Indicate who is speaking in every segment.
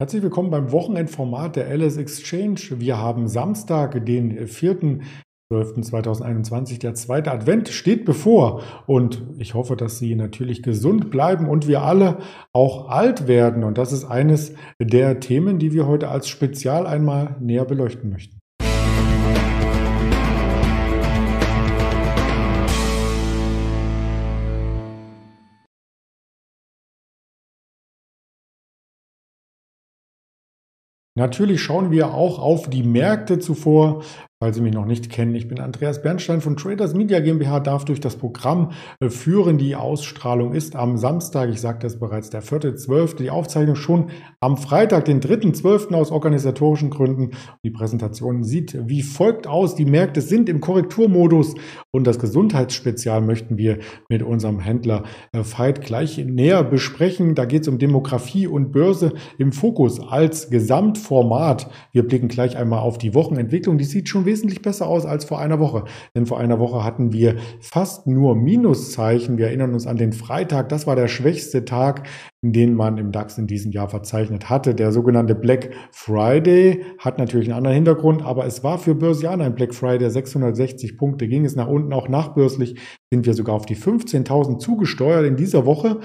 Speaker 1: Herzlich willkommen beim Wochenendformat der Alice Exchange. Wir haben Samstag, den 4.12.2021. Der zweite Advent steht bevor und ich hoffe, dass Sie natürlich gesund bleiben und wir alle auch alt werden. Und das ist eines der Themen, die wir heute als Spezial einmal näher beleuchten möchten. Natürlich schauen wir auch auf die Märkte zuvor, Falls Sie mich noch nicht kennen, ich bin Andreas Bernstein von Traders Media GmbH, darf durch das Programm äh, führen. Die Ausstrahlung ist am Samstag, ich sagte es bereits, der 4.12. Die Aufzeichnung schon am Freitag, den 3.12. aus organisatorischen Gründen. Die Präsentation sieht wie folgt aus. Die Märkte sind im Korrekturmodus und das Gesundheitsspezial möchten wir mit unserem Händler äh, Veit gleich näher besprechen. Da geht es um Demografie und Börse im Fokus als Gesamtformat. Wir blicken gleich einmal auf die Wochenentwicklung. Die sieht schon wesentlich besser aus als vor einer Woche. Denn vor einer Woche hatten wir fast nur Minuszeichen. Wir erinnern uns an den Freitag. Das war der schwächste Tag, den man im DAX in diesem Jahr verzeichnet hatte. Der sogenannte Black Friday hat natürlich einen anderen Hintergrund, aber es war für Börsianer ein Black Friday. 660 Punkte ging es nach unten. Auch nachbörslich sind wir sogar auf die 15.000 zugesteuert in dieser Woche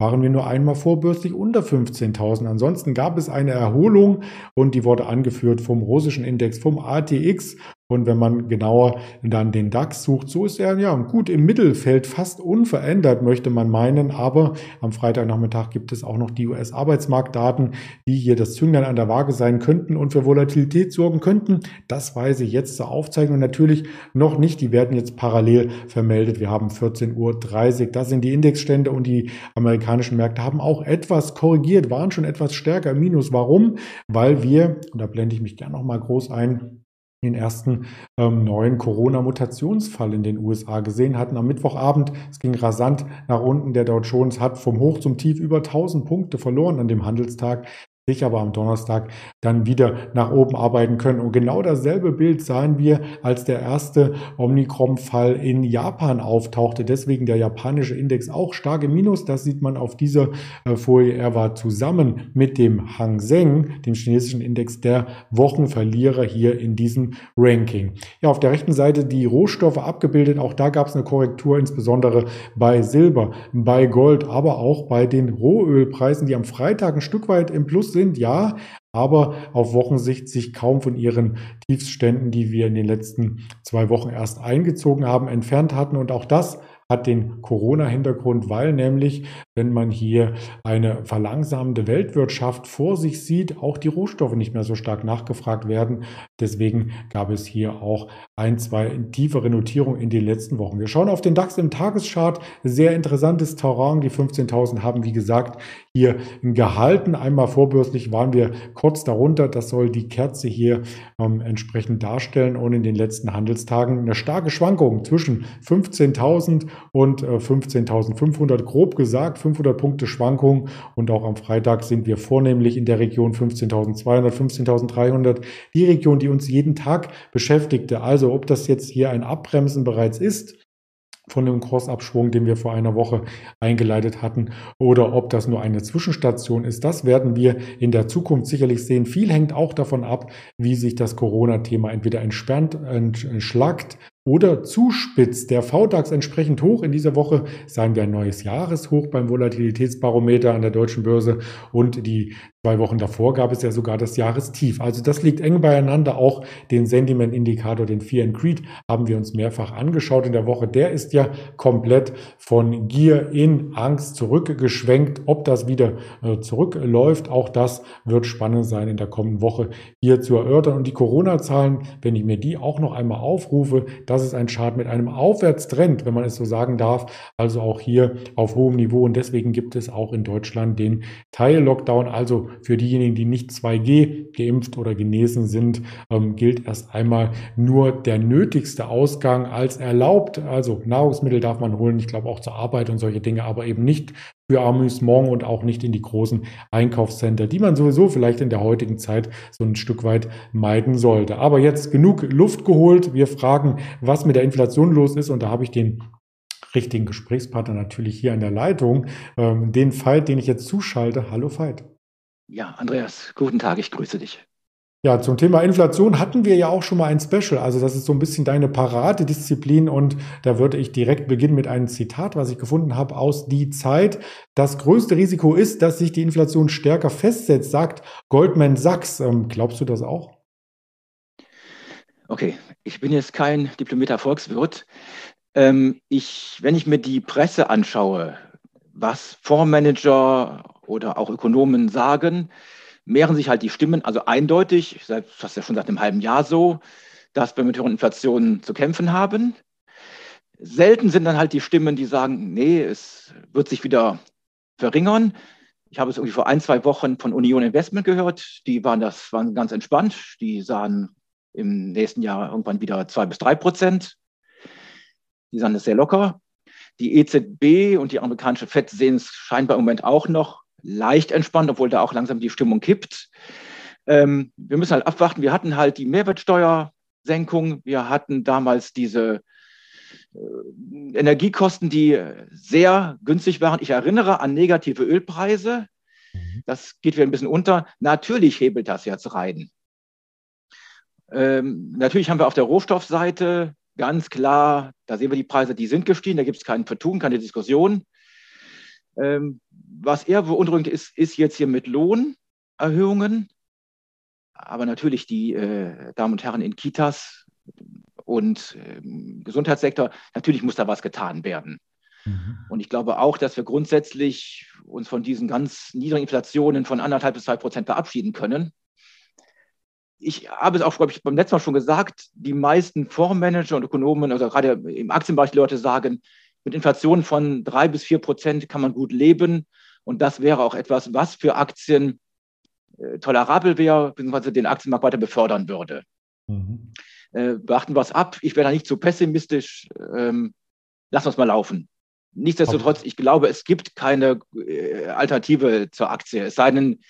Speaker 1: waren wir nur einmal vorbörslich unter 15.000. Ansonsten gab es eine Erholung und die wurde angeführt vom russischen Index, vom ATX und wenn man genauer dann den DAX sucht, so ist er ja gut im Mittelfeld, fast unverändert, möchte man meinen. Aber am Freitagnachmittag gibt es auch noch die US-Arbeitsmarktdaten, die hier das Zünglein an der Waage sein könnten und für Volatilität sorgen könnten. Das weiß ich jetzt zur Aufzeichnung natürlich noch nicht. Die werden jetzt parallel vermeldet. Wir haben 14.30 Uhr. Das sind die Indexstände und die amerikanischen Märkte haben auch etwas korrigiert, waren schon etwas stärker Minus. Warum? Weil wir, und da blende ich mich gerne noch mal groß ein, den ersten ähm, neuen Corona-Mutationsfall in den USA gesehen hatten. Am Mittwochabend, es ging rasant nach unten. Der Dow Jones hat vom Hoch zum Tief über 1000 Punkte verloren an dem Handelstag sich aber am Donnerstag dann wieder nach oben arbeiten können. Und genau dasselbe Bild sahen wir, als der erste Omikron-Fall in Japan auftauchte. Deswegen der japanische Index auch stark im Minus. Das sieht man auf dieser äh, Folie. Er war zusammen mit dem Hang Seng, dem chinesischen Index, der Wochenverlierer hier in diesem Ranking. Ja, auf der rechten Seite die Rohstoffe abgebildet. Auch da gab es eine Korrektur, insbesondere bei Silber, bei Gold, aber auch bei den Rohölpreisen, die am Freitag ein Stück weit im Plus sind sind, ja, aber auf Wochensicht sich kaum von ihren Tiefsständen, die wir in den letzten zwei Wochen erst eingezogen haben, entfernt hatten. Und auch das hat den Corona-Hintergrund, weil nämlich, wenn man hier eine verlangsamende Weltwirtschaft vor sich sieht, auch die Rohstoffe nicht mehr so stark nachgefragt werden. Deswegen gab es hier auch ein, zwei tiefere Notierungen in den letzten Wochen. Wir schauen auf den DAX im Tageschart. Sehr interessantes Terrain. Die 15.000 haben, wie gesagt, hier gehalten. Einmal vorbörslich waren wir kurz darunter. Das soll die Kerze hier ähm, entsprechend darstellen. Und in den letzten Handelstagen eine starke Schwankung zwischen 15.000 und 15.500 äh, grob gesagt, 500 Punkte Schwankung und auch am Freitag sind wir vornehmlich in der Region 15.200, 15.300, die Region, die uns jeden Tag beschäftigte. Also ob das jetzt hier ein Abbremsen bereits ist, von dem Kursabschwung, den wir vor einer Woche eingeleitet hatten, oder ob das nur eine Zwischenstation ist. Das werden wir in der Zukunft sicherlich sehen. Viel hängt auch davon ab, wie sich das Corona-Thema entweder entspannt, entschlackt oder zuspitzt. Der VDAX entsprechend hoch. In dieser Woche sahen wir ein neues Jahreshoch beim Volatilitätsbarometer an der deutschen Börse und die zwei Wochen davor gab es ja sogar das Jahrestief. Also das liegt eng beieinander. Auch den Sentiment-Indikator, den Fear and Creed, haben wir uns mehrfach angeschaut in der Woche. Der ist ja komplett von Gier in Angst zurückgeschwenkt. Ob das wieder äh, zurückläuft, auch das wird spannend sein in der kommenden Woche hier zu erörtern. Und die Corona-Zahlen, wenn ich mir die auch noch einmal aufrufe, das ist ein Chart mit einem Aufwärtstrend, wenn man es so sagen darf. Also auch hier auf hohem Niveau. Und deswegen gibt es auch in Deutschland den Teil-Lockdown. Also für diejenigen, die nicht 2G geimpft oder genesen sind, ähm, gilt erst einmal nur der nötigste Ausgang als erlaubt. Also Nahrungsmittel darf man holen. Ich glaube auch zur Arbeit und solche Dinge, aber eben nicht für Amüsement und auch nicht in die großen Einkaufscenter, die man sowieso vielleicht in der heutigen Zeit so ein Stück weit meiden sollte. Aber jetzt genug Luft geholt. Wir fragen, was mit der Inflation los ist und da habe ich den richtigen Gesprächspartner natürlich hier an der Leitung, ähm, den Veit, den ich jetzt zuschalte. Hallo Veit.
Speaker 2: Ja, Andreas, guten Tag, ich grüße dich.
Speaker 1: Ja, zum Thema Inflation hatten wir ja auch schon mal ein Special. Also das ist so ein bisschen deine Paradedisziplin und da würde ich direkt beginnen mit einem Zitat, was ich gefunden habe aus Die Zeit. Das größte Risiko ist, dass sich die Inflation stärker festsetzt, sagt Goldman Sachs. Ähm, glaubst du das auch?
Speaker 2: Okay, ich bin jetzt kein diplomierter Volkswirt. Ähm, ich, wenn ich mir die Presse anschaue, was Fondsmanager oder auch Ökonomen sagen, mehren sich halt die Stimmen, also eindeutig, das ist ja schon seit einem halben Jahr so, dass wir mit höheren Inflationen zu kämpfen haben. Selten sind dann halt die Stimmen, die sagen, nee, es wird sich wieder verringern. Ich habe es irgendwie vor ein, zwei Wochen von Union Investment gehört. Die waren das waren ganz entspannt. Die sahen im nächsten Jahr irgendwann wieder zwei bis drei Prozent. Die sahen es sehr locker. Die EZB und die amerikanische FED sehen es scheinbar im Moment auch noch leicht entspannt, obwohl da auch langsam die Stimmung kippt. Ähm, wir müssen halt abwarten. Wir hatten halt die Mehrwertsteuersenkung. Wir hatten damals diese äh, Energiekosten, die sehr günstig waren. Ich erinnere an negative Ölpreise. Mhm. Das geht wieder ein bisschen unter. Natürlich hebelt das jetzt rein. Ähm, natürlich haben wir auf der Rohstoffseite ganz klar, da sehen wir die Preise, die sind gestiegen, da gibt es keinen Vertun, keine Diskussion. Ähm, was eher beunruhigend ist, ist jetzt hier mit Lohnerhöhungen. Aber natürlich die äh, Damen und Herren in Kitas und im Gesundheitssektor, natürlich muss da was getan werden. Mhm. Und ich glaube auch, dass wir grundsätzlich uns von diesen ganz niedrigen Inflationen von anderthalb bis zwei Prozent verabschieden können. Ich habe es auch, glaube ich, beim letzten Mal schon gesagt, die meisten Fondsmanager und Ökonomen, also gerade im Aktienbereich, Leute sagen, mit Inflation von drei bis vier Prozent kann man gut leben. Und das wäre auch etwas, was für Aktien äh, tolerabel wäre, beziehungsweise den Aktienmarkt weiter befördern würde. Mhm. Äh, beachten wir es ab. Ich wäre da nicht zu pessimistisch. Ähm, lass uns mal laufen. Nichtsdestotrotz, ich glaube, es gibt keine äh, Alternative zur Aktie. Es sei denn,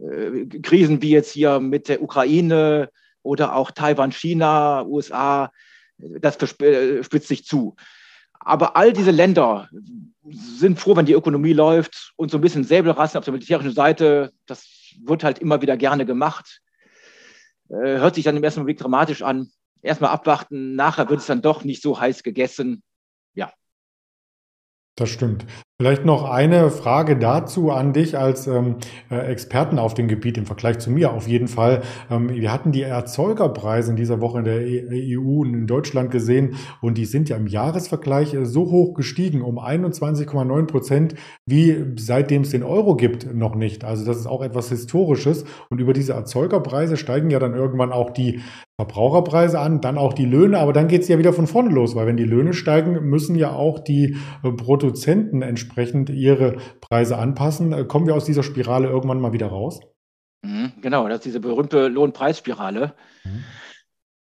Speaker 2: äh, Krisen wie jetzt hier mit der Ukraine oder auch Taiwan, China, USA, das äh, spitzt sich zu. Aber all diese Länder sind froh, wenn die Ökonomie läuft und so ein bisschen Säbelrassen auf der militärischen Seite, das wird halt immer wieder gerne gemacht. Äh, hört sich dann im ersten Blick dramatisch an. Erstmal abwarten, nachher wird es dann doch nicht so heiß gegessen. Ja.
Speaker 1: Das stimmt. Vielleicht noch eine Frage dazu an dich als ähm, äh, Experten auf dem Gebiet im Vergleich zu mir auf jeden Fall. Ähm, wir hatten die Erzeugerpreise in dieser Woche in der EU e und in Deutschland gesehen und die sind ja im Jahresvergleich äh, so hoch gestiegen, um 21,9 Prozent, wie seitdem es den Euro gibt, noch nicht. Also das ist auch etwas Historisches und über diese Erzeugerpreise steigen ja dann irgendwann auch die Verbraucherpreise an, dann auch die Löhne, aber dann geht es ja wieder von vorne los, weil wenn die Löhne steigen, müssen ja auch die äh, Produzenten entsprechend ihre Preise anpassen. Äh, kommen wir aus dieser Spirale irgendwann mal wieder raus?
Speaker 2: Mhm, genau, das ist diese berühmte Lohnpreisspirale. Mhm.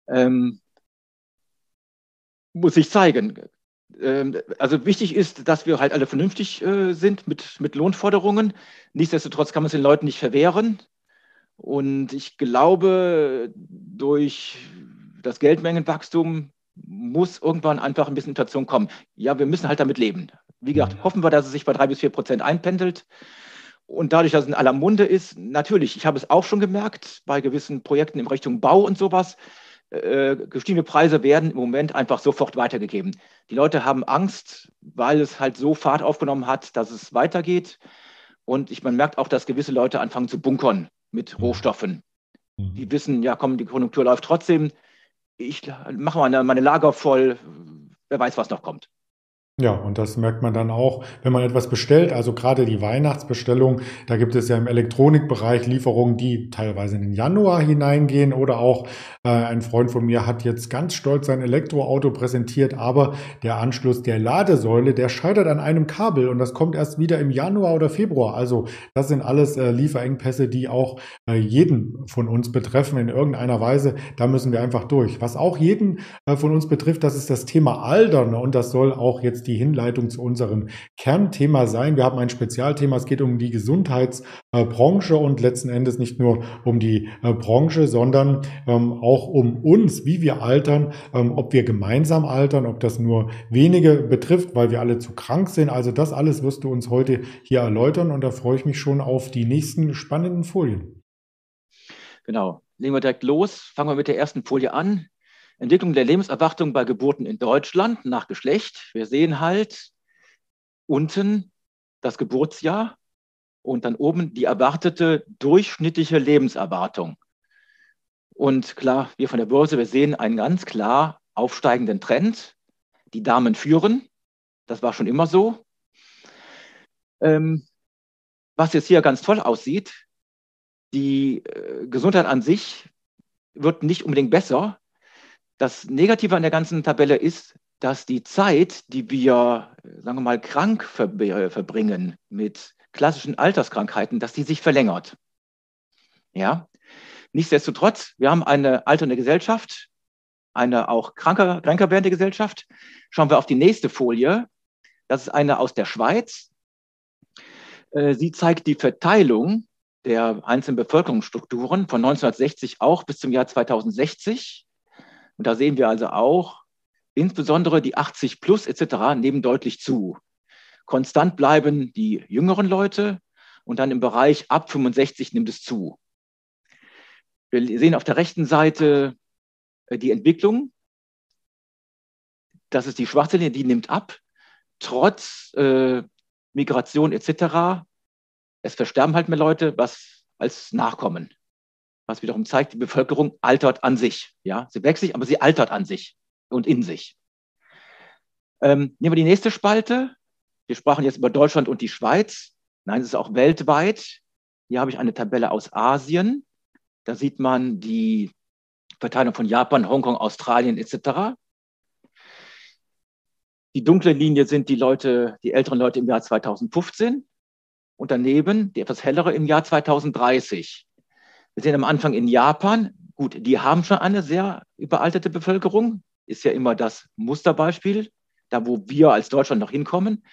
Speaker 2: Ähm, muss ich zeigen. Ähm, also wichtig ist, dass wir halt alle vernünftig äh, sind mit, mit Lohnforderungen. Nichtsdestotrotz kann man es den Leuten nicht verwehren. Und ich glaube, durch das Geldmengenwachstum muss irgendwann einfach ein bisschen Inflation kommen. Ja, wir müssen halt damit leben. Wie gesagt, mhm. hoffen wir, dass es sich bei drei bis vier Prozent einpendelt. Und dadurch, dass es in aller Munde ist, natürlich, ich habe es auch schon gemerkt, bei gewissen Projekten in Richtung Bau und sowas, äh, gestiegene Preise werden im Moment einfach sofort weitergegeben. Die Leute haben Angst, weil es halt so Fahrt aufgenommen hat, dass es weitergeht. Und ich, man merkt auch, dass gewisse Leute anfangen zu bunkern mit mhm. Rohstoffen. Mhm. Die wissen, ja komm, die Konjunktur läuft trotzdem. Ich mache meine, meine Lager voll. Wer weiß, was noch kommt.
Speaker 1: Ja, und das merkt man dann auch, wenn man etwas bestellt. Also gerade die Weihnachtsbestellung, da gibt es ja im Elektronikbereich Lieferungen, die teilweise in den Januar hineingehen. Oder auch äh, ein Freund von mir hat jetzt ganz stolz sein Elektroauto präsentiert, aber der Anschluss der Ladesäule, der scheitert an einem Kabel und das kommt erst wieder im Januar oder Februar. Also das sind alles äh, Lieferengpässe, die auch äh, jeden von uns betreffen in irgendeiner Weise. Da müssen wir einfach durch. Was auch jeden äh, von uns betrifft, das ist das Thema Aldern und das soll auch jetzt die Hinleitung zu unserem Kernthema sein. Wir haben ein Spezialthema. Es geht um die Gesundheitsbranche und letzten Endes nicht nur um die äh, Branche, sondern ähm, auch um uns, wie wir altern, ähm, ob wir gemeinsam altern, ob das nur wenige betrifft, weil wir alle zu krank sind. Also das alles wirst du uns heute hier erläutern und da freue ich mich schon auf die nächsten spannenden Folien.
Speaker 2: Genau. Legen wir direkt los. Fangen wir mit der ersten Folie an. Entwicklung der Lebenserwartung bei Geburten in Deutschland nach Geschlecht. Wir sehen halt unten das Geburtsjahr und dann oben die erwartete durchschnittliche Lebenserwartung. Und klar, wir von der Börse, wir sehen einen ganz klar aufsteigenden Trend. Die Damen führen. Das war schon immer so. Ähm, was jetzt hier ganz toll aussieht, die äh, Gesundheit an sich wird nicht unbedingt besser. Das Negative an der ganzen Tabelle ist, dass die Zeit, die wir, sagen wir mal, krank verbringen mit klassischen Alterskrankheiten, dass die sich verlängert. Ja. Nichtsdestotrotz, wir haben eine alternde Gesellschaft, eine auch kranker, kränker werdende Gesellschaft. Schauen wir auf die nächste Folie. Das ist eine aus der Schweiz. Äh, sie zeigt die Verteilung der einzelnen Bevölkerungsstrukturen von 1960 auch bis zum Jahr 2060. Und da sehen wir also auch, insbesondere die 80 plus etc. nehmen deutlich zu. Konstant bleiben die jüngeren Leute und dann im Bereich ab 65 nimmt es zu. Wir sehen auf der rechten Seite äh, die Entwicklung. Das ist die schwarze Linie, die nimmt ab, trotz äh, Migration etc. Es versterben halt mehr Leute, was als Nachkommen. Was wiederum zeigt, die Bevölkerung altert an sich. Ja, sie wächst sich, aber sie altert an sich und in sich. Ähm, nehmen wir die nächste Spalte. Wir sprachen jetzt über Deutschland und die Schweiz. Nein, es ist auch weltweit. Hier habe ich eine Tabelle aus Asien. Da sieht man die Verteilung von Japan, Hongkong, Australien etc. Die dunkle Linie sind die Leute, die älteren Leute im Jahr 2015 und daneben die etwas hellere im Jahr 2030. Wir sehen am Anfang in Japan, gut, die haben schon eine sehr überalterte Bevölkerung, ist ja immer das Musterbeispiel, da wo wir als Deutschland noch hinkommen.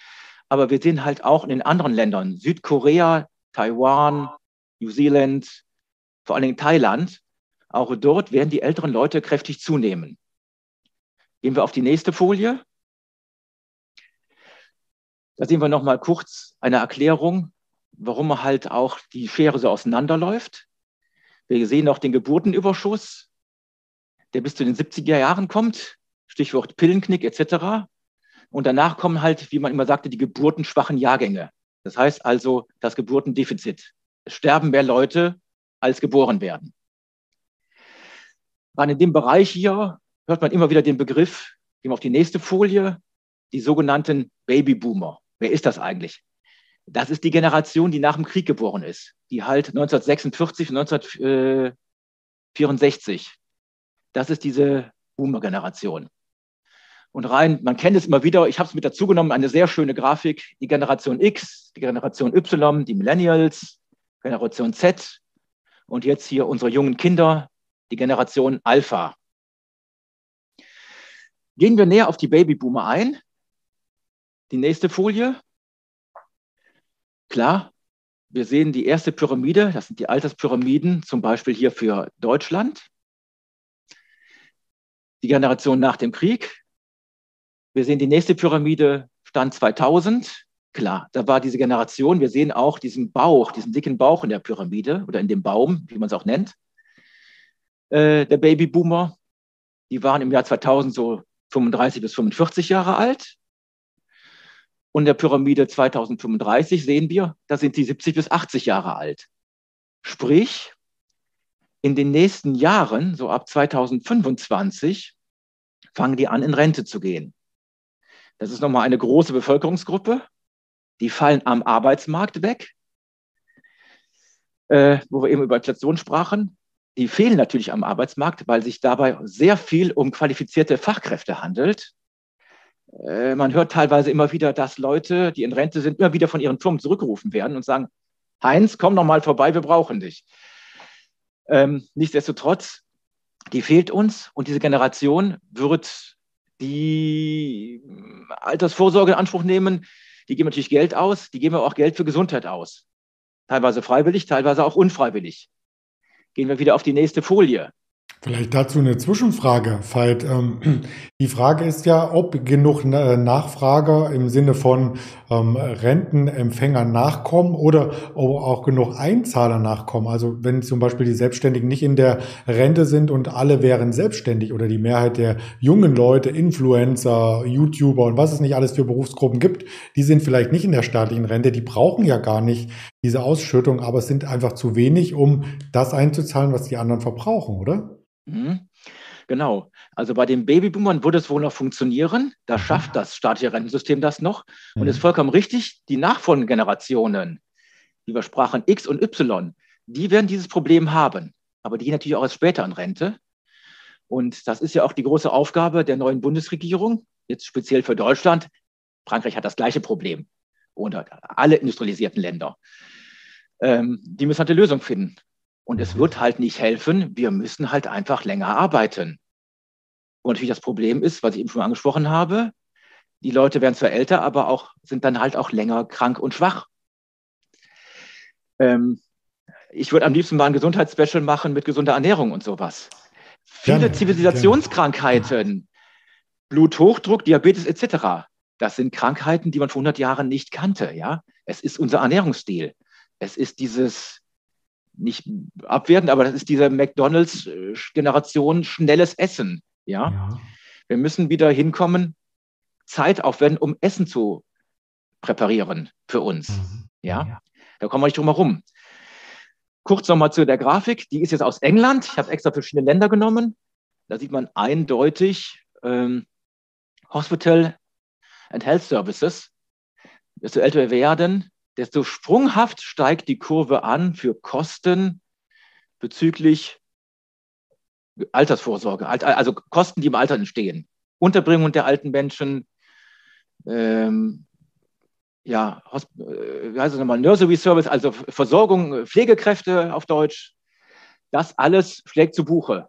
Speaker 2: Aber wir sehen halt auch in den anderen Ländern, Südkorea, Taiwan, New Zealand, vor allen Dingen Thailand, auch dort werden die älteren Leute kräftig zunehmen. Gehen wir auf die nächste Folie. Da sehen wir noch mal kurz eine Erklärung, warum halt auch die Schere so auseinanderläuft. Wir sehen noch den Geburtenüberschuss, der bis zu den 70er Jahren kommt, Stichwort Pillenknick etc. Und danach kommen halt, wie man immer sagte, die geburtenschwachen Jahrgänge. Das heißt also das Geburtendefizit. Es sterben mehr Leute, als geboren werden. Und in dem Bereich hier hört man immer wieder den Begriff, gehen wir auf die nächste Folie, die sogenannten Babyboomer. Wer ist das eigentlich? Das ist die Generation, die nach dem Krieg geboren ist, die halt 1946 und 1964. Das ist diese Boomer-Generation. Und rein, man kennt es immer wieder, ich habe es mit dazu genommen, eine sehr schöne Grafik, die Generation X, die Generation Y, die Millennials, Generation Z und jetzt hier unsere jungen Kinder, die Generation Alpha. Gehen wir näher auf die Babyboomer ein. Die nächste Folie. Klar, wir sehen die erste Pyramide, das sind die Alterspyramiden, zum Beispiel hier für Deutschland. Die Generation nach dem Krieg. Wir sehen die nächste Pyramide, Stand 2000. Klar, da war diese Generation, wir sehen auch diesen Bauch, diesen dicken Bauch in der Pyramide oder in dem Baum, wie man es auch nennt, äh, der Babyboomer. Die waren im Jahr 2000 so 35 bis 45 Jahre alt. Und der Pyramide 2035 sehen wir, da sind sie 70 bis 80 Jahre alt. Sprich, in den nächsten Jahren, so ab 2025, fangen die an, in Rente zu gehen. Das ist nochmal eine große Bevölkerungsgruppe. Die fallen am Arbeitsmarkt weg, äh, wo wir eben über Inflation sprachen. Die fehlen natürlich am Arbeitsmarkt, weil sich dabei sehr viel um qualifizierte Fachkräfte handelt. Äh, man hört teilweise immer wieder, dass Leute, die in Rente sind, immer wieder von ihren Firmen zurückgerufen werden und sagen, Heinz, komm noch mal vorbei, wir brauchen dich. Ähm, nichtsdestotrotz, die fehlt uns und diese Generation wird die Altersvorsorge in Anspruch nehmen, die geben natürlich Geld aus, die geben aber auch Geld für Gesundheit aus. Teilweise freiwillig, teilweise auch unfreiwillig. Gehen wir wieder auf die nächste Folie.
Speaker 1: Vielleicht dazu eine Zwischenfrage, Veit. Ähm, die Frage ist ja, ob genug Nachfrager im Sinne von ähm, Rentenempfängern nachkommen oder ob auch genug Einzahler nachkommen. Also wenn zum Beispiel die Selbstständigen nicht in der Rente sind und alle wären selbstständig oder die Mehrheit der jungen Leute, Influencer, YouTuber und was es nicht alles für Berufsgruppen gibt, die sind vielleicht nicht in der staatlichen Rente, die brauchen ja gar nicht diese Ausschüttung, aber es sind einfach zu wenig, um das einzuzahlen, was die anderen verbrauchen, oder?
Speaker 2: Mhm. Genau. Also bei den Babyboomern würde es wohl noch funktionieren. Da mhm. schafft das staatliche Rentensystem das noch. Und es ist mhm. vollkommen richtig, die nachfolgenden Generationen, die wir sprachen, X und Y, die werden dieses Problem haben. Aber die gehen natürlich auch erst später an Rente. Und das ist ja auch die große Aufgabe der neuen Bundesregierung, jetzt speziell für Deutschland. Frankreich hat das gleiche Problem oder alle industrialisierten Länder. Ähm, die müssen halt eine Lösung finden. Und es wird halt nicht helfen. Wir müssen halt einfach länger arbeiten. Und natürlich das Problem ist, was ich eben schon angesprochen habe, die Leute werden zwar älter, aber auch, sind dann halt auch länger krank und schwach. Ähm, ich würde am liebsten mal ein Gesundheitsspecial machen mit gesunder Ernährung und sowas. Viele gerne, Zivilisationskrankheiten, gerne. Bluthochdruck, Diabetes etc., das sind Krankheiten, die man vor 100 Jahren nicht kannte. Ja, Es ist unser Ernährungsstil. Es ist dieses nicht abwerten, aber das ist diese McDonalds-Generation schnelles Essen. Ja? ja? Wir müssen wieder hinkommen, Zeit aufwenden, um Essen zu präparieren für uns. Mhm. Ja? ja? Da kommen wir nicht drum herum. Kurz nochmal zu der Grafik. Die ist jetzt aus England. Ich habe extra verschiedene Länder genommen. Da sieht man eindeutig ähm, Hospital and Health Services. Desto älter wir werden, desto sprunghaft steigt die Kurve an für Kosten bezüglich Altersvorsorge, also Kosten, die im Alter entstehen. Unterbringung der alten Menschen, ähm, ja, äh, wie heißt es nochmal, Nursery Service, also Versorgung, Pflegekräfte auf Deutsch. Das alles schlägt zu Buche.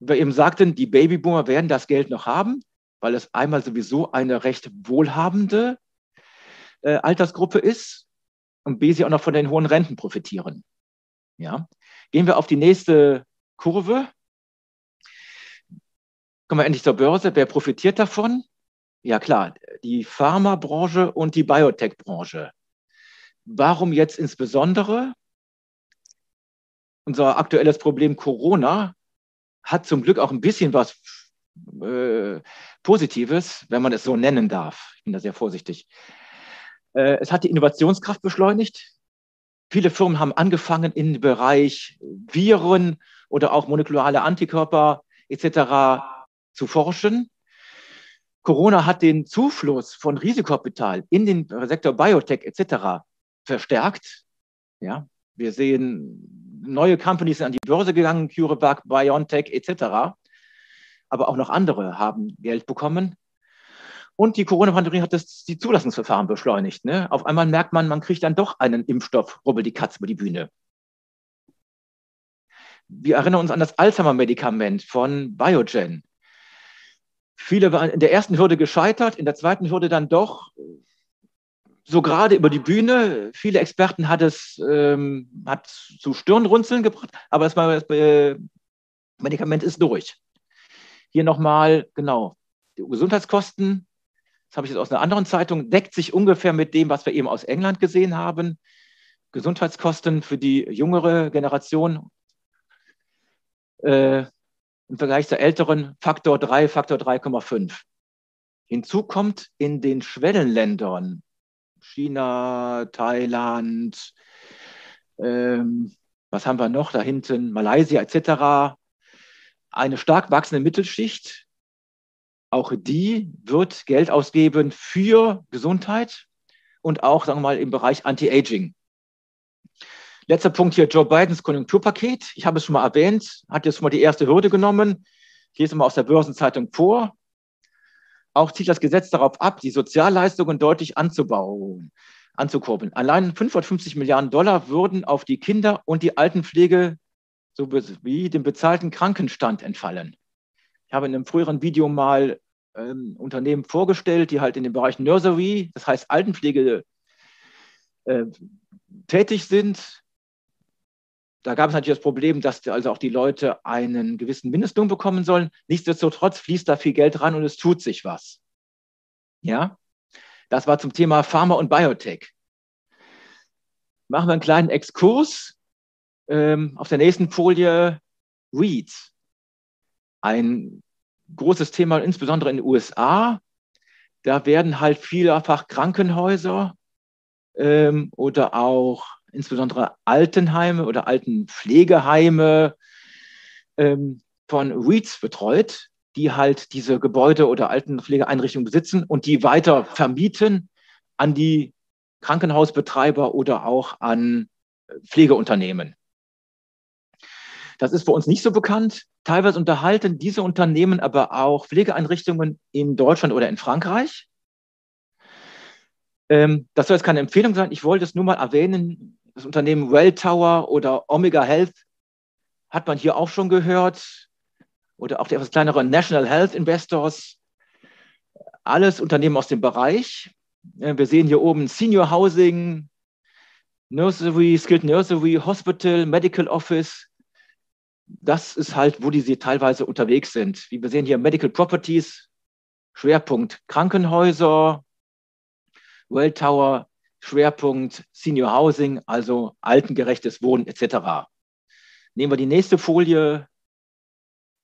Speaker 2: Wir eben sagten, die Babyboomer werden das Geld noch haben, weil es einmal sowieso eine recht wohlhabende äh, Altersgruppe ist und B, sie auch noch von den hohen Renten profitieren. Ja. Gehen wir auf die nächste Kurve. Kommen wir endlich zur Börse. Wer profitiert davon? Ja klar, die Pharmabranche und die Biotech-Branche. Warum jetzt insbesondere? Unser aktuelles Problem Corona hat zum Glück auch ein bisschen was äh, Positives, wenn man es so nennen darf. Ich bin da sehr vorsichtig. Äh, es hat die Innovationskraft beschleunigt. Viele Firmen haben angefangen, im Bereich Viren oder auch molekulare Antikörper etc. zu forschen. Corona hat den Zufluss von Risikokapital in den Sektor Biotech etc. verstärkt. Ja, wir sehen neue Companies sind an die Börse gegangen, CureVac, BioNTech etc. Aber auch noch andere haben Geld bekommen. Und die Corona-Pandemie hat das, die Zulassungsverfahren beschleunigt. Ne? Auf einmal merkt man, man kriegt dann doch einen Impfstoff, rubbel die Katze über die Bühne. Wir erinnern uns an das Alzheimer-Medikament von Biogen. Viele waren in der ersten Hürde gescheitert, in der zweiten Hürde dann doch so gerade über die Bühne. Viele Experten hat es ähm, hat zu Stirnrunzeln gebracht, aber das, das äh, Medikament ist durch. Hier nochmal, genau, die Gesundheitskosten das habe ich jetzt aus einer anderen Zeitung, deckt sich ungefähr mit dem, was wir eben aus England gesehen haben. Gesundheitskosten für die jüngere Generation äh, im Vergleich zur älteren Faktor 3, Faktor 3,5. Hinzu kommt in den Schwellenländern, China, Thailand, ähm, was haben wir noch da hinten, Malaysia etc., eine stark wachsende Mittelschicht, auch die wird Geld ausgeben für Gesundheit und auch, sagen wir mal, im Bereich Anti-Aging. Letzter Punkt hier, Joe Bidens Konjunkturpaket. Ich habe es schon mal erwähnt, hat jetzt schon mal die erste Hürde genommen. Ich lese mal aus der Börsenzeitung vor. Auch zieht das Gesetz darauf ab, die Sozialleistungen deutlich anzubauen, anzukurbeln. Allein 550 Milliarden Dollar würden auf die Kinder- und die Altenpflege sowie den bezahlten Krankenstand entfallen. Ich habe in einem früheren Video mal ähm, Unternehmen vorgestellt, die halt in dem Bereich Nursery, das heißt Altenpflege, äh, tätig sind. Da gab es natürlich das Problem, dass also auch die Leute einen gewissen Mindestlohn bekommen sollen. Nichtsdestotrotz fließt da viel Geld ran und es tut sich was. Ja, das war zum Thema Pharma und Biotech. Machen wir einen kleinen Exkurs. Ähm, auf der nächsten Folie Reads. Ein großes Thema, insbesondere in den USA. Da werden halt vielfach Krankenhäuser ähm, oder auch insbesondere Altenheime oder Altenpflegeheime ähm, von REITs betreut, die halt diese Gebäude oder Altenpflegeeinrichtungen besitzen und die weiter vermieten an die Krankenhausbetreiber oder auch an Pflegeunternehmen. Das ist bei uns nicht so bekannt. Teilweise unterhalten diese Unternehmen aber auch Pflegeeinrichtungen in Deutschland oder in Frankreich. Ähm, das soll jetzt keine Empfehlung sein. Ich wollte es nur mal erwähnen. Das Unternehmen Welltower oder Omega Health hat man hier auch schon gehört. Oder auch die etwas kleinere National Health Investors. Alles Unternehmen aus dem Bereich. Äh, wir sehen hier oben Senior Housing, Nursery, Skilled Nursery, Hospital, Medical Office, das ist halt, wo die sie teilweise unterwegs sind. Wie wir sehen hier Medical Properties, Schwerpunkt Krankenhäuser, Welltower, Schwerpunkt Senior Housing, also altengerechtes Wohnen etc. Nehmen wir die nächste Folie.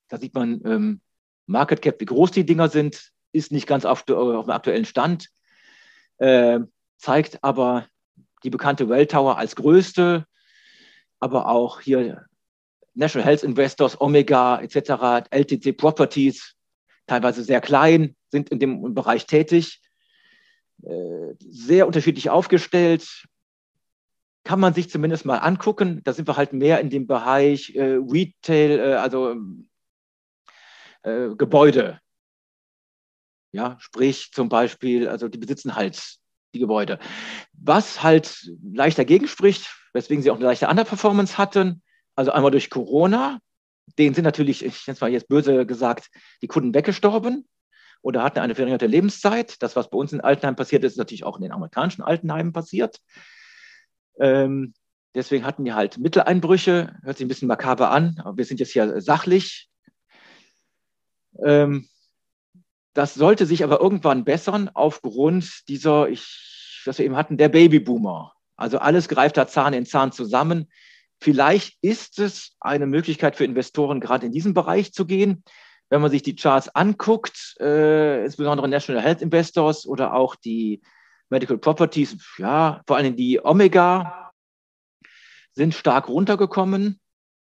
Speaker 2: Da sieht man ähm, Market Cap, wie groß die Dinger sind, ist nicht ganz auf, auf dem aktuellen Stand, äh, zeigt aber die bekannte Welltower als größte, aber auch hier National Health Investors, Omega etc., LTC Properties, teilweise sehr klein, sind in dem Bereich tätig, äh, sehr unterschiedlich aufgestellt. Kann man sich zumindest mal angucken. Da sind wir halt mehr in dem Bereich äh, Retail, äh, also Gebäude. Ja, sprich zum Beispiel, also die besitzen halt die Gebäude. Was halt leicht dagegen spricht, weswegen sie auch eine leichte Underperformance hatten, also einmal durch Corona, denen sind natürlich, ich nenne es mal jetzt böse gesagt, die Kunden weggestorben oder hatten eine verringerte Lebenszeit. Das, was bei uns in Altenheimen passiert ist, ist natürlich auch in den amerikanischen Altenheimen passiert. Ähm, deswegen hatten die halt Mitteleinbrüche. Hört sich ein bisschen makaber an, aber wir sind jetzt hier sachlich. Ähm, das sollte sich aber irgendwann bessern aufgrund dieser, ich, was wir eben hatten, der Babyboomer. Also alles greift da Zahn in Zahn zusammen. Vielleicht ist es eine Möglichkeit für Investoren, gerade in diesem Bereich zu gehen. Wenn man sich die Charts anguckt, äh, insbesondere National Health Investors oder auch die Medical Properties, ja, vor allem die Omega, sind stark runtergekommen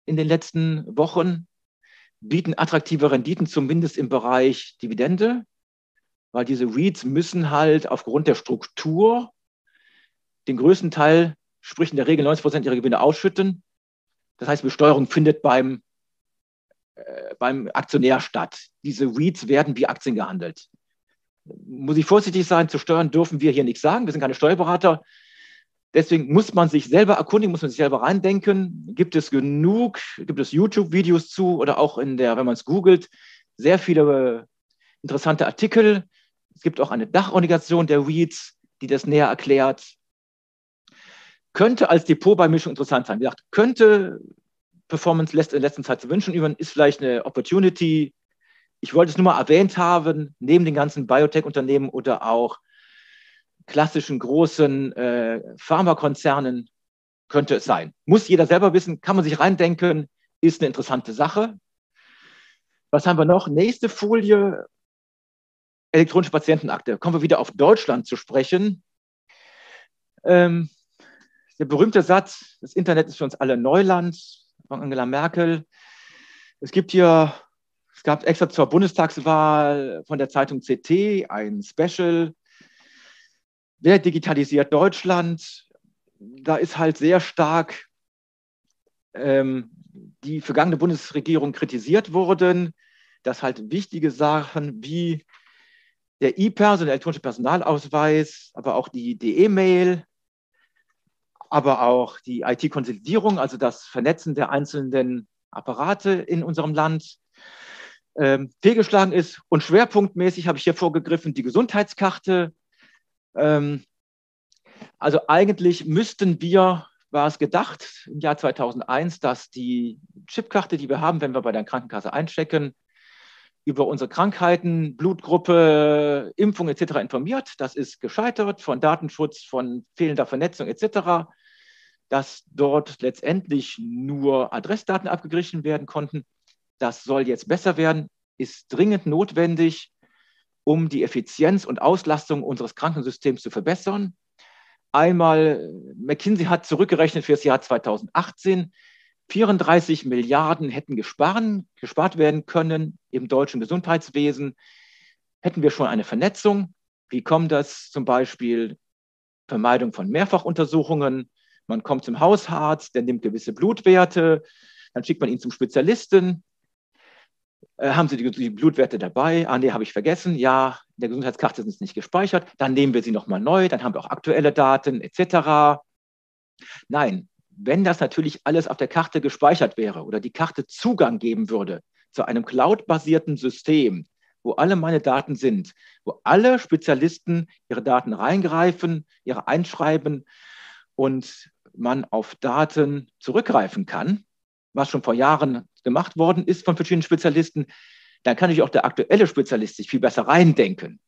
Speaker 2: in den letzten Wochen, bieten attraktive Renditen, zumindest im Bereich Dividende, weil diese REITs müssen halt aufgrund der Struktur den größten Teil, sprich in der Regel 90 Prozent ihrer Gewinne ausschütten. Das heißt, Besteuerung findet beim, äh, beim Aktionär statt. Diese REITs werden wie Aktien gehandelt. Muss ich vorsichtig sein, zu steuern dürfen wir hier nichts sagen. Wir sind keine Steuerberater. Deswegen muss man sich selber erkundigen, muss man sich selber reindenken. Gibt es genug, gibt es YouTube-Videos zu oder auch in der, wenn man es googelt, sehr viele interessante Artikel. Es gibt auch eine Dachorganisation der REITs, die das näher erklärt könnte als Depotbeimischung interessant sein. Wie gesagt, könnte Performance lässt in letzter Zeit zu wünschen üben, ist vielleicht eine Opportunity. Ich wollte es nur mal erwähnt haben, neben den ganzen Biotech-Unternehmen oder auch klassischen großen äh, Pharmakonzernen könnte es sein. Muss jeder selber wissen, kann man sich reindenken, ist eine interessante Sache. Was haben wir noch? Nächste Folie, elektronische Patientenakte. Kommen wir wieder auf Deutschland zu sprechen. Ähm, der berühmte Satz, das Internet ist für uns alle Neuland von Angela Merkel. Es gibt hier, es gab extra zur Bundestagswahl von der Zeitung CT ein Special. Wer digitalisiert Deutschland? Da ist halt sehr stark ähm, die vergangene Bundesregierung kritisiert worden, dass halt wichtige Sachen wie der E-Person, der elektronische Personalausweis, aber auch die E-Mail, aber auch die IT-Konsolidierung, also das Vernetzen der einzelnen Apparate in unserem Land, ähm, fehlgeschlagen ist. Und schwerpunktmäßig habe ich hier vorgegriffen die Gesundheitskarte. Ähm, also eigentlich müssten wir, war es gedacht im Jahr 2001, dass die Chipkarte, die wir haben, wenn wir bei der Krankenkasse einchecken, über unsere Krankheiten, Blutgruppe, Impfung etc. informiert. Das ist gescheitert von Datenschutz, von fehlender Vernetzung etc., dass dort letztendlich nur Adressdaten abgeglichen werden konnten. Das soll jetzt besser werden, ist dringend notwendig, um die Effizienz und Auslastung unseres Krankensystems zu verbessern. Einmal, McKinsey hat zurückgerechnet für das Jahr 2018, 34 Milliarden hätten gesparen, gespart werden können im deutschen Gesundheitswesen. Hätten wir schon eine Vernetzung? Wie kommt das zum Beispiel? Vermeidung von Mehrfachuntersuchungen. Man kommt zum Hausarzt, der nimmt gewisse Blutwerte, dann schickt man ihn zum Spezialisten. Äh, haben Sie die, die, Blutwerte dabei? Ah, nee, habe ich vergessen. Ja, in der Gesundheitskarte sind sie nicht gespeichert. Dann nehmen wir sie nochmal neu, dann haben wir auch aktuelle Daten etc. Nein, wenn das natürlich alles auf der Karte gespeichert wäre oder die Karte Zugang geben würde zu einem cloud-basierten System, wo alle meine Daten sind, wo alle Spezialisten ihre Daten reingreifen, ihre einschreiben und man auf Daten zurückgreifen kann, was schon vor Jahren gemacht worden ist von verschiedenen Spezialisten, dann kann ich auch der aktuelle Spezialist sich viel besser reindenken.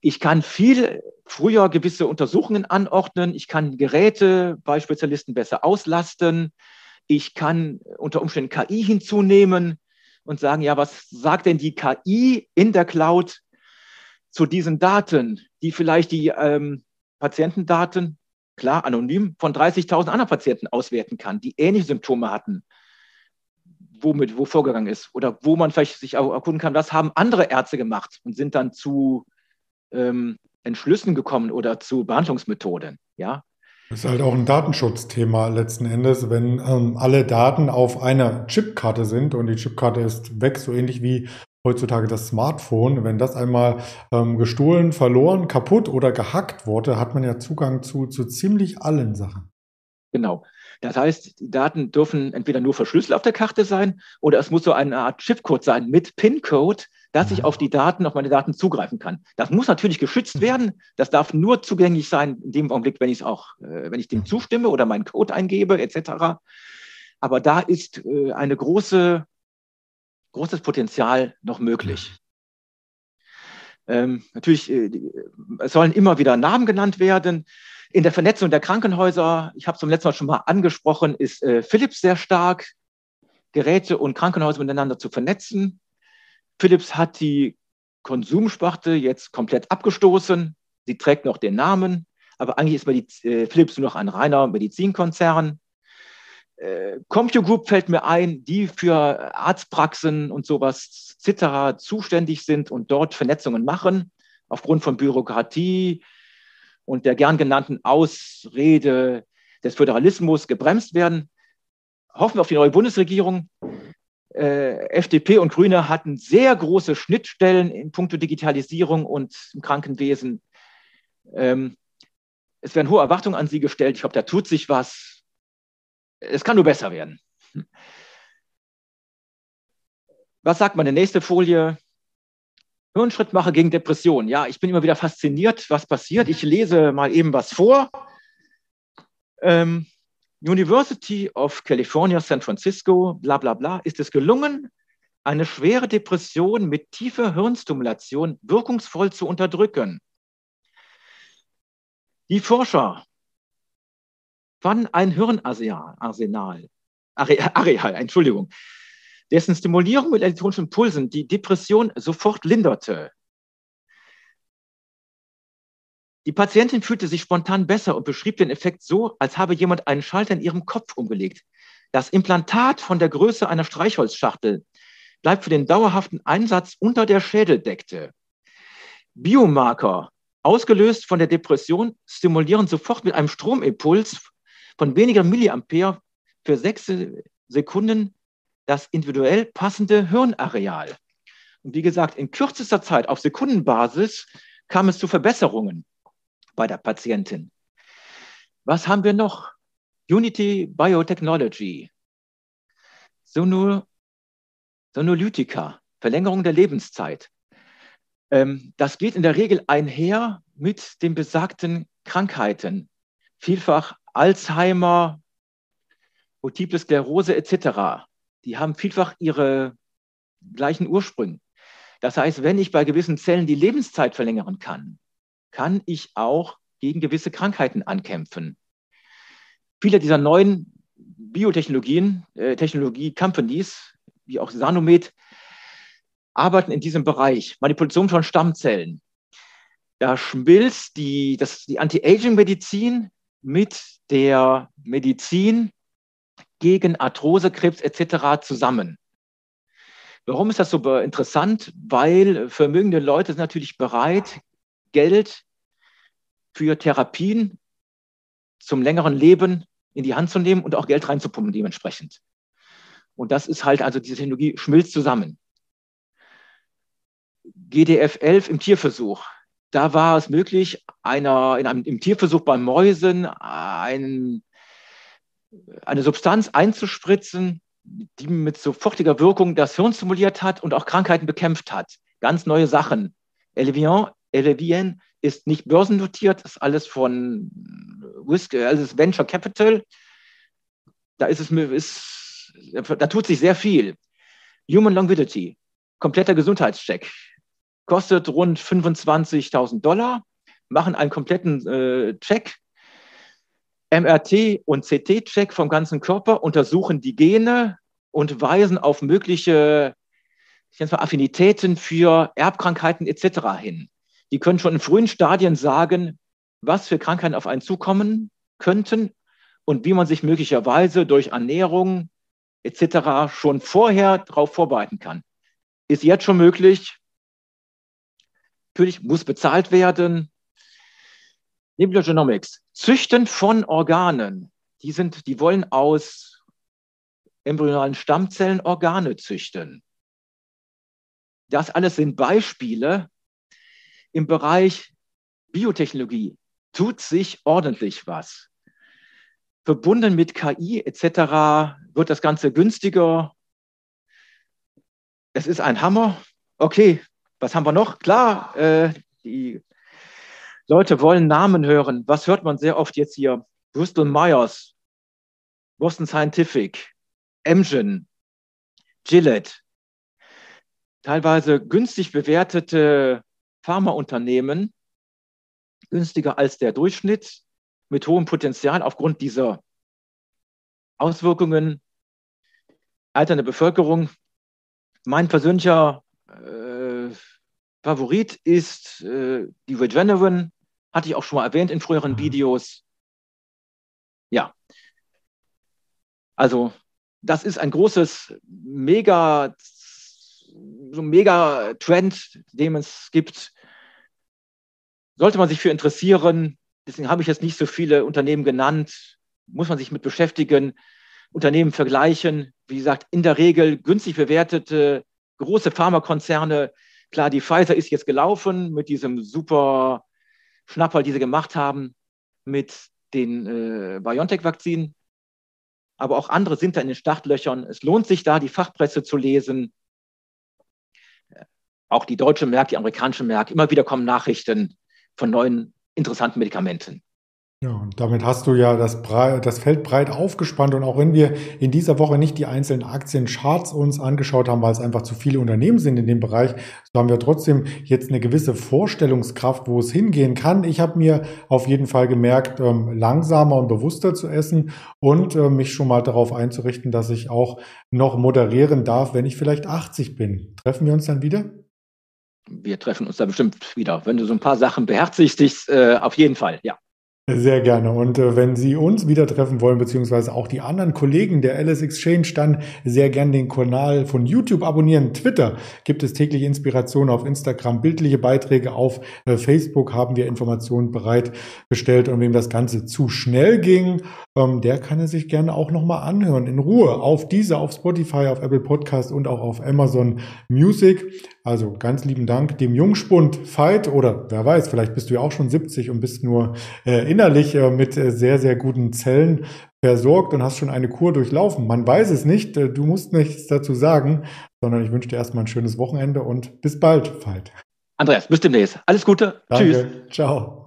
Speaker 2: Ich kann viel früher gewisse Untersuchungen anordnen. Ich kann Geräte bei Spezialisten besser auslasten. Ich kann unter Umständen KI hinzunehmen und sagen, ja, was sagt denn die KI in der Cloud zu diesen Daten, die vielleicht die ähm, Patientendaten, klar, anonym, von 30.000 anderen Patienten auswerten kann, die ähnliche Symptome hatten, womit, wo vorgegangen ist oder wo man vielleicht sich auch erkunden kann, was haben andere Ärzte gemacht und sind dann zu ähm, Entschlüssen gekommen oder zu Behandlungsmethoden. Ja?
Speaker 1: Das ist halt auch ein Datenschutzthema letzten Endes, wenn ähm, alle Daten auf einer Chipkarte sind und die Chipkarte ist weg, so ähnlich wie heutzutage das Smartphone. Wenn das einmal ähm, gestohlen, verloren, kaputt oder gehackt wurde, hat man ja Zugang zu, zu ziemlich allen Sachen.
Speaker 2: Genau. Das heißt, die Daten dürfen entweder nur verschlüsselt auf der Karte sein oder es muss so eine Art Chipcode sein mit PIN-Code, dass ich auf die Daten, auf meine Daten zugreifen kann. Das muss natürlich geschützt werden. Das darf nur zugänglich sein in dem Augenblick, wenn ich es auch, äh, wenn ich dem mhm. zustimme oder meinen Code eingebe, etc. Aber da ist äh, eine große, großes Potenzial noch möglich. Ähm, natürlich, äh, es sollen immer wieder Namen genannt werden. In der Vernetzung der Krankenhäuser, ich habe es zum letzten Mal schon mal angesprochen, ist äh, Philips sehr stark, Geräte und Krankenhäuser miteinander zu vernetzen. Philips hat die Konsumsparte jetzt komplett abgestoßen. Sie trägt noch den Namen, aber eigentlich ist Mediz äh, Philips nur noch ein reiner Medizinkonzern. Äh, CompuGroup fällt mir ein, die für Arztpraxen und sowas etc. zuständig sind und dort Vernetzungen machen, aufgrund von Bürokratie und der gern genannten Ausrede des Föderalismus gebremst werden. Hoffen wir auf die neue Bundesregierung, FDP und Grüne hatten sehr große Schnittstellen in puncto Digitalisierung und im Krankenwesen. Ähm, es werden hohe Erwartungen an sie gestellt. Ich glaube, da tut sich was. Es kann nur besser werden. Was sagt meine nächste Folie? Hirnschrittmacher gegen Depression. Ja, ich bin immer wieder fasziniert, was passiert. Ich lese mal eben was vor. Ähm, University of California, San Francisco, bla bla bla, ist es gelungen, eine schwere Depression mit tiefer Hirnstimulation wirkungsvoll zu unterdrücken. Die Forscher fanden ein Hirnarsenal, Areal, Entschuldigung, dessen Stimulierung mit elektronischen Impulsen die Depression sofort linderte. Die Patientin fühlte sich spontan besser und beschrieb den Effekt so, als habe jemand einen Schalter in ihrem Kopf umgelegt. Das Implantat von der Größe einer Streichholzschachtel bleibt für den dauerhaften Einsatz unter der Schädeldekte. Biomarker, ausgelöst von der Depression, stimulieren sofort mit einem Stromimpuls von weniger Milliampere für sechs Sekunden das individuell passende Hirnareal. Und wie gesagt, in kürzester Zeit auf Sekundenbasis kam es zu Verbesserungen bei der Patientin. Was haben wir noch? Unity Biotechnology, Sono, Sonolytica, Verlängerung der Lebenszeit. Ähm, das geht in der Regel einher mit den besagten Krankheiten. Vielfach Alzheimer, Multiple Sklerose etc. Die haben vielfach ihre gleichen Ursprünge. Das heißt, wenn ich bei gewissen Zellen die Lebenszeit verlängern kann, kann ich auch gegen gewisse Krankheiten ankämpfen. Viele dieser neuen Biotechnologien, äh, Technologie-Companies, wie auch Sanomed, arbeiten in diesem Bereich, Manipulation von Stammzellen. Da schmilzt die, die Anti-Aging-Medizin mit der Medizin gegen Arthrose, Krebs etc. zusammen. Warum ist das so interessant? Weil vermögende Leute sind natürlich bereit, Geld für Therapien zum längeren Leben in die Hand zu nehmen und auch Geld reinzupumpen dementsprechend. Und das ist halt, also diese Technologie schmilzt zusammen. GDF11 im Tierversuch. Da war es möglich, einer, in einem, im Tierversuch bei Mäusen ein, eine Substanz einzuspritzen, die mit sofortiger Wirkung das Hirn stimuliert hat und auch Krankheiten bekämpft hat. Ganz neue Sachen. Elevian, Elevian ist nicht börsennotiert, ist alles von Whisky, also Venture Capital. Da ist es, ist, da tut sich sehr viel. Human Longevity, kompletter Gesundheitscheck kostet rund 25.000 Dollar, machen einen kompletten äh, Check, MRT und CT-Check vom ganzen Körper, untersuchen die Gene und weisen auf mögliche ich mal, Affinitäten für Erbkrankheiten etc. hin. Die können schon in frühen Stadien sagen, was für Krankheiten auf einen zukommen könnten und wie man sich möglicherweise durch Ernährung etc. schon vorher darauf vorbereiten kann. Ist jetzt schon möglich, Natürlich muss bezahlt werden. Nebulogenomics, Züchten von Organen. Die, sind, die wollen aus embryonalen Stammzellen Organe züchten. Das alles sind Beispiele. Im Bereich Biotechnologie tut sich ordentlich was. Verbunden mit KI etc. wird das Ganze günstiger. Es ist ein Hammer. Okay, was haben wir noch? Klar, äh, die Leute wollen Namen hören. Was hört man sehr oft jetzt hier? Bristol Myers, Boston Scientific, Amgen, Gillette. Teilweise günstig bewertete Pharmaunternehmen, günstiger als der Durchschnitt, mit hohem Potenzial aufgrund dieser Auswirkungen alternde Bevölkerung. Mein persönlicher Favorit ist äh, die Regeneron, hatte ich auch schon mal erwähnt in früheren mhm. Videos. Ja. Also, das ist ein großes Mega, so Mega-Trend, den es gibt. Sollte man sich für interessieren, deswegen habe ich jetzt nicht so viele Unternehmen genannt, muss man sich mit beschäftigen, Unternehmen vergleichen. Wie gesagt, in der Regel günstig bewertete große Pharmakonzerne Klar, die Pfizer ist jetzt gelaufen mit diesem super Schnapper, die sie gemacht haben, mit den äh, BioNTech-Vakzinen. Aber auch andere sind da in den Startlöchern. Es lohnt sich da, die Fachpresse zu lesen. Auch die deutsche Merk, die amerikanische Merk. Immer wieder kommen Nachrichten von neuen interessanten Medikamenten.
Speaker 1: Ja, und damit hast du ja das, das Feld breit aufgespannt. Und auch wenn wir in dieser Woche nicht die einzelnen Aktiencharts uns angeschaut haben, weil es einfach zu viele Unternehmen sind in dem Bereich, so haben wir trotzdem jetzt eine gewisse Vorstellungskraft, wo es hingehen kann. Ich habe mir auf jeden Fall gemerkt, ähm, langsamer und bewusster zu essen und äh, mich schon mal darauf einzurichten, dass ich auch noch moderieren darf, wenn ich vielleicht 80 bin. Treffen wir uns dann wieder?
Speaker 2: Wir treffen uns da bestimmt wieder. Wenn du so ein paar Sachen beherzigst, äh, auf jeden Fall, ja.
Speaker 1: Sehr gerne. Und äh, wenn Sie uns wieder treffen wollen, beziehungsweise auch die anderen Kollegen der LS Exchange, dann sehr gerne den Kanal von YouTube abonnieren. Twitter gibt es tägliche Inspirationen auf Instagram, bildliche Beiträge auf äh, Facebook haben wir Informationen bereitgestellt. Und wem das Ganze zu schnell ging, ähm, der kann es sich gerne auch nochmal anhören. In Ruhe auf diese, auf Spotify, auf Apple Podcast und auch auf Amazon Music. Also ganz lieben Dank dem Jungspund Veit oder wer weiß, vielleicht bist du ja auch schon 70 und bist nur äh, innerlich äh, mit äh, sehr, sehr guten Zellen versorgt und hast schon eine Kur durchlaufen. Man weiß es nicht, äh, du musst nichts dazu sagen, sondern ich wünsche dir erstmal ein schönes Wochenende und bis bald, Veit.
Speaker 2: Andreas, bis demnächst. Alles Gute.
Speaker 1: Danke. Tschüss. Ciao.